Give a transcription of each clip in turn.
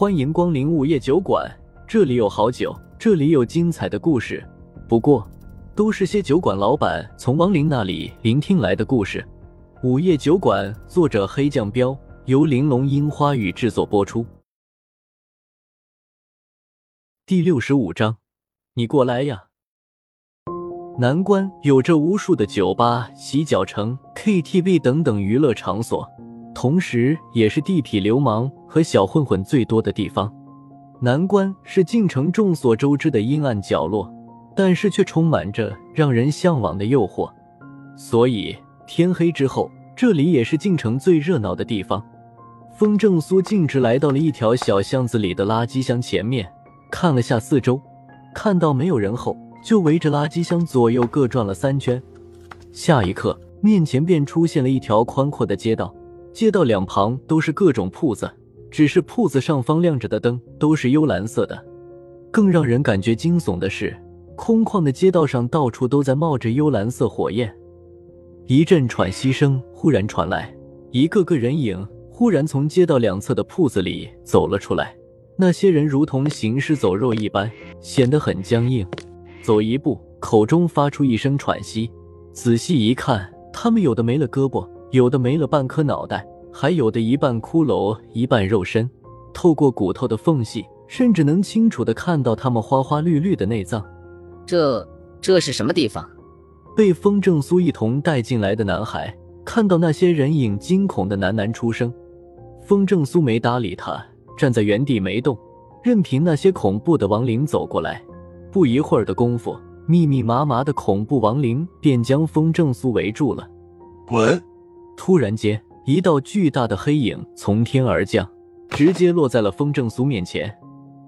欢迎光临午夜酒馆，这里有好酒，这里有精彩的故事。不过，都是些酒馆老板从亡灵那里聆听来的故事。午夜酒馆，作者黑酱标，由玲珑樱花雨制作播出。第六十五章，你过来呀！南关有着无数的酒吧、洗脚城、KTV 等等娱乐场所，同时也是地痞流氓和小混混最多的地方。南关是晋城众所周知的阴暗角落，但是却充满着让人向往的诱惑。所以天黑之后，这里也是晋城最热闹的地方。风正苏径直来到了一条小巷子里的垃圾箱前面，看了下四周，看到没有人后。就围着垃圾箱左右各转了三圈，下一刻，面前便出现了一条宽阔的街道。街道两旁都是各种铺子，只是铺子上方亮着的灯都是幽蓝色的。更让人感觉惊悚的是，空旷的街道上到处都在冒着幽蓝色火焰。一阵喘息声忽然传来，一个个人影忽然从街道两侧的铺子里走了出来。那些人如同行尸走肉一般，显得很僵硬。走一步，口中发出一声喘息。仔细一看，他们有的没了胳膊，有的没了半颗脑袋，还有的一半骷髅，一半肉身。透过骨头的缝隙，甚至能清楚的看到他们花花绿绿的内脏。这这是什么地方？被风正苏一同带进来的男孩看到那些人影，惊恐的喃喃出声。风正苏没搭理他，站在原地没动，任凭那些恐怖的亡灵走过来。不一会儿的功夫，密密麻麻的恐怖亡灵便将风正苏围住了。滚！突然间，一道巨大的黑影从天而降，直接落在了风正苏面前。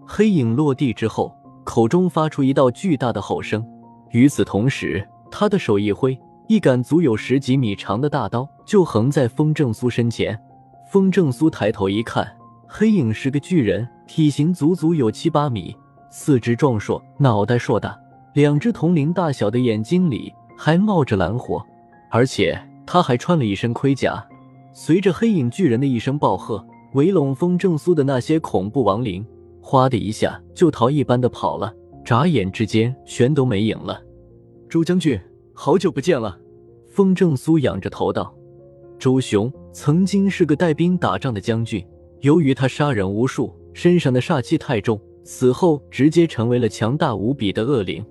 黑影落地之后，口中发出一道巨大的吼声。与此同时，他的手一挥，一杆足有十几米长的大刀就横在风正苏身前。风正苏抬头一看，黑影是个巨人，体型足足有七八米。四肢壮硕，脑袋硕大，两只铜铃大小的眼睛里还冒着蓝火，而且他还穿了一身盔甲。随着黑影巨人的一声暴喝，围拢风正苏的那些恐怖亡灵，哗的一下就逃一般的跑了，眨眼之间全都没影了。周将军，好久不见了。风正苏仰着头道：“周雄曾经是个带兵打仗的将军，由于他杀人无数，身上的煞气太重。”死后直接成为了强大无比的恶灵，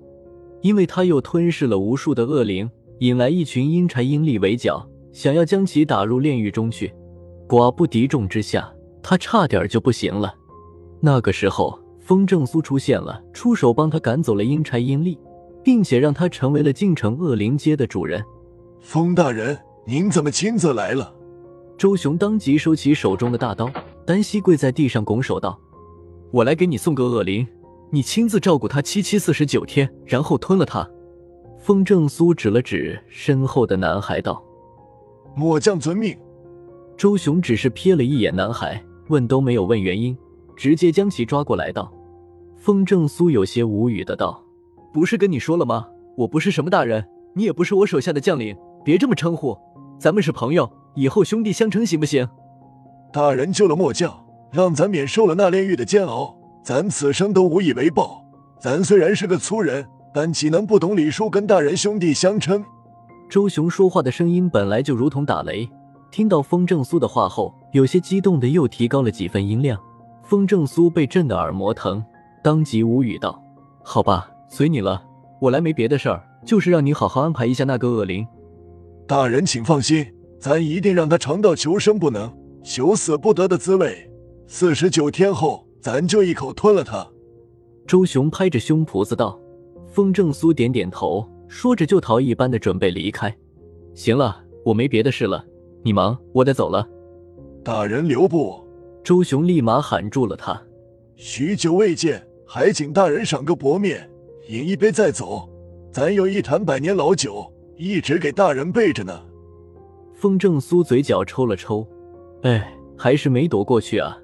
因为他又吞噬了无数的恶灵，引来一群阴差阴力围剿，想要将其打入炼狱中去。寡不敌众之下，他差点就不行了。那个时候，风正苏出现了，出手帮他赶走了阴差阴力，并且让他成为了晋城恶灵街的主人。风大人，您怎么亲自来了？周雄当即收起手中的大刀，单膝跪在地上拱手道。我来给你送个恶灵，你亲自照顾他七七四十九天，然后吞了他。风正苏指了指身后的男孩道：“末将遵命。”周雄只是瞥了一眼男孩，问都没有问原因，直接将其抓过来道：“风正苏有些无语的道：不是跟你说了吗？我不是什么大人，你也不是我手下的将领，别这么称呼，咱们是朋友，以后兄弟相称行不行？”大人救了末将。让咱免受了那炼狱的煎熬，咱此生都无以为报。咱虽然是个粗人，但岂能不懂礼数，跟大人兄弟相称？周雄说话的声音本来就如同打雷，听到风正苏的话后，有些激动的又提高了几分音量。风正苏被震得耳膜疼，当即无语道：“好吧，随你了。我来没别的事儿，就是让你好好安排一下那个恶灵。”大人请放心，咱一定让他尝到求生不能、求死不得的滋味。四十九天后，咱就一口吞了他。周雄拍着胸脯子道。风正苏点点头，说着就逃一般的准备离开。行了，我没别的事了，你忙，我得走了。大人留步！周雄立马喊住了他。许久未见，还请大人赏个薄面，饮一杯再走。咱有一坛百年老酒，一直给大人备着呢。风正苏嘴角抽了抽，哎，还是没躲过去啊。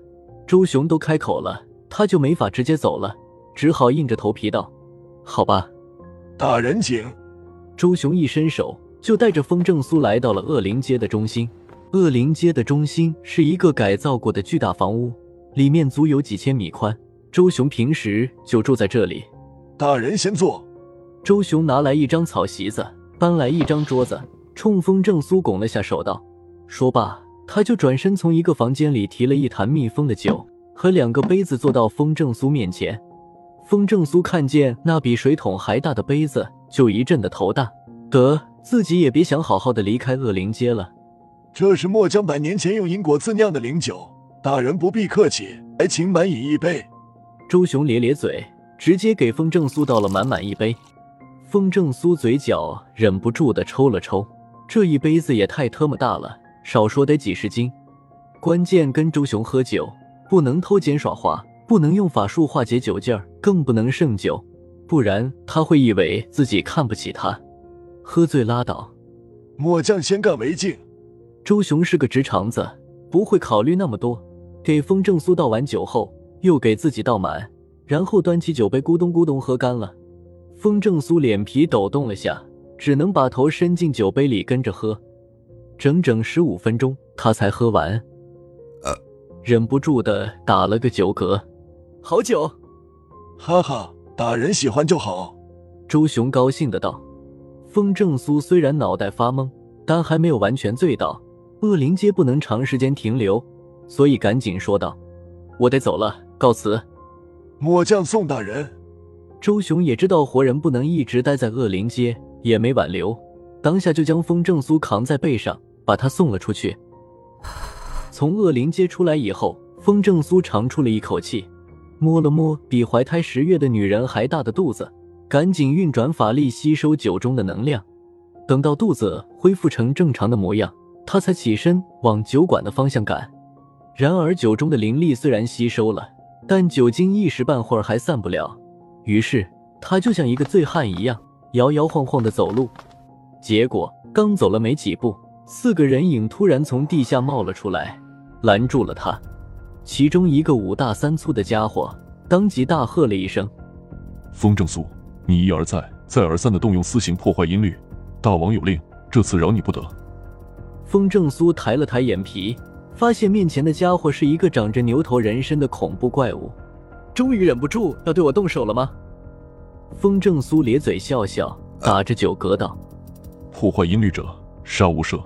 周雄都开口了，他就没法直接走了，只好硬着头皮道：“好吧，大人请。”周雄一伸手，就带着风正苏来到了恶灵街的中心。恶灵街的中心是一个改造过的巨大房屋，里面足有几千米宽。周雄平时就住在这里。大人先坐。周雄拿来一张草席子，搬来一张桌子，冲风正苏拱了下手，道：“说罢，他就转身从一个房间里提了一坛密封的酒和两个杯子，坐到风正苏面前。风正苏看见那比水桶还大的杯子，就一阵的头大，得自己也别想好好的离开恶灵街了。这是墨江百年前用因果自酿的灵酒，大人不必客气，还请满饮一杯。周雄咧咧嘴，直接给风正苏倒了满满一杯。风正苏嘴角忍不住的抽了抽，这一杯子也太特么大了，少说得几十斤。关键跟周雄喝酒，不能偷奸耍滑，不能用法术化解酒劲儿，更不能胜酒，不然他会以为自己看不起他。喝醉拉倒，末将先干为敬。周雄是个直肠子，不会考虑那么多。给风正苏倒完酒后，又给自己倒满，然后端起酒杯咕咚咕咚喝干了。风正苏脸皮抖动了下，只能把头伸进酒杯里跟着喝，整整十五分钟他才喝完，呃，忍不住的打了个酒嗝。好酒，哈哈，大人喜欢就好。周雄高兴的道。风正苏虽然脑袋发懵，但还没有完全醉倒。恶灵街不能长时间停留，所以赶紧说道：“我得走了，告辞。”末将宋大人。周雄也知道活人不能一直待在恶灵街，也没挽留，当下就将风正苏扛在背上，把他送了出去。从恶灵街出来以后，风正苏长出了一口气，摸了摸比怀胎十月的女人还大的肚子，赶紧运转法力吸收酒中的能量。等到肚子恢复成正常的模样，他才起身往酒馆的方向赶。然而酒中的灵力虽然吸收了，但酒精一时半会儿还散不了。于是他就像一个醉汉一样摇摇晃晃的走路，结果刚走了没几步，四个人影突然从地下冒了出来，拦住了他。其中一个五大三粗的家伙当即大喝了一声：“风正苏，你一而再、再而三的动用私刑破坏音律，大王有令，这次饶你不得。”风正苏抬了抬眼皮，发现面前的家伙是一个长着牛头人身的恐怖怪物。终于忍不住要对我动手了吗？风正苏咧嘴笑笑，打着酒嗝道：“破坏音律者，杀无赦。”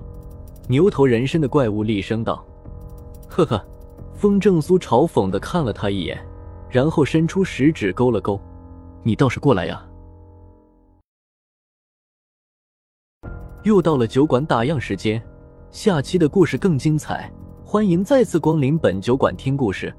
牛头人身的怪物厉声道：“呵呵。”风正苏嘲讽的看了他一眼，然后伸出食指勾了勾：“你倒是过来呀！”又到了酒馆打烊时间，下期的故事更精彩，欢迎再次光临本酒馆听故事。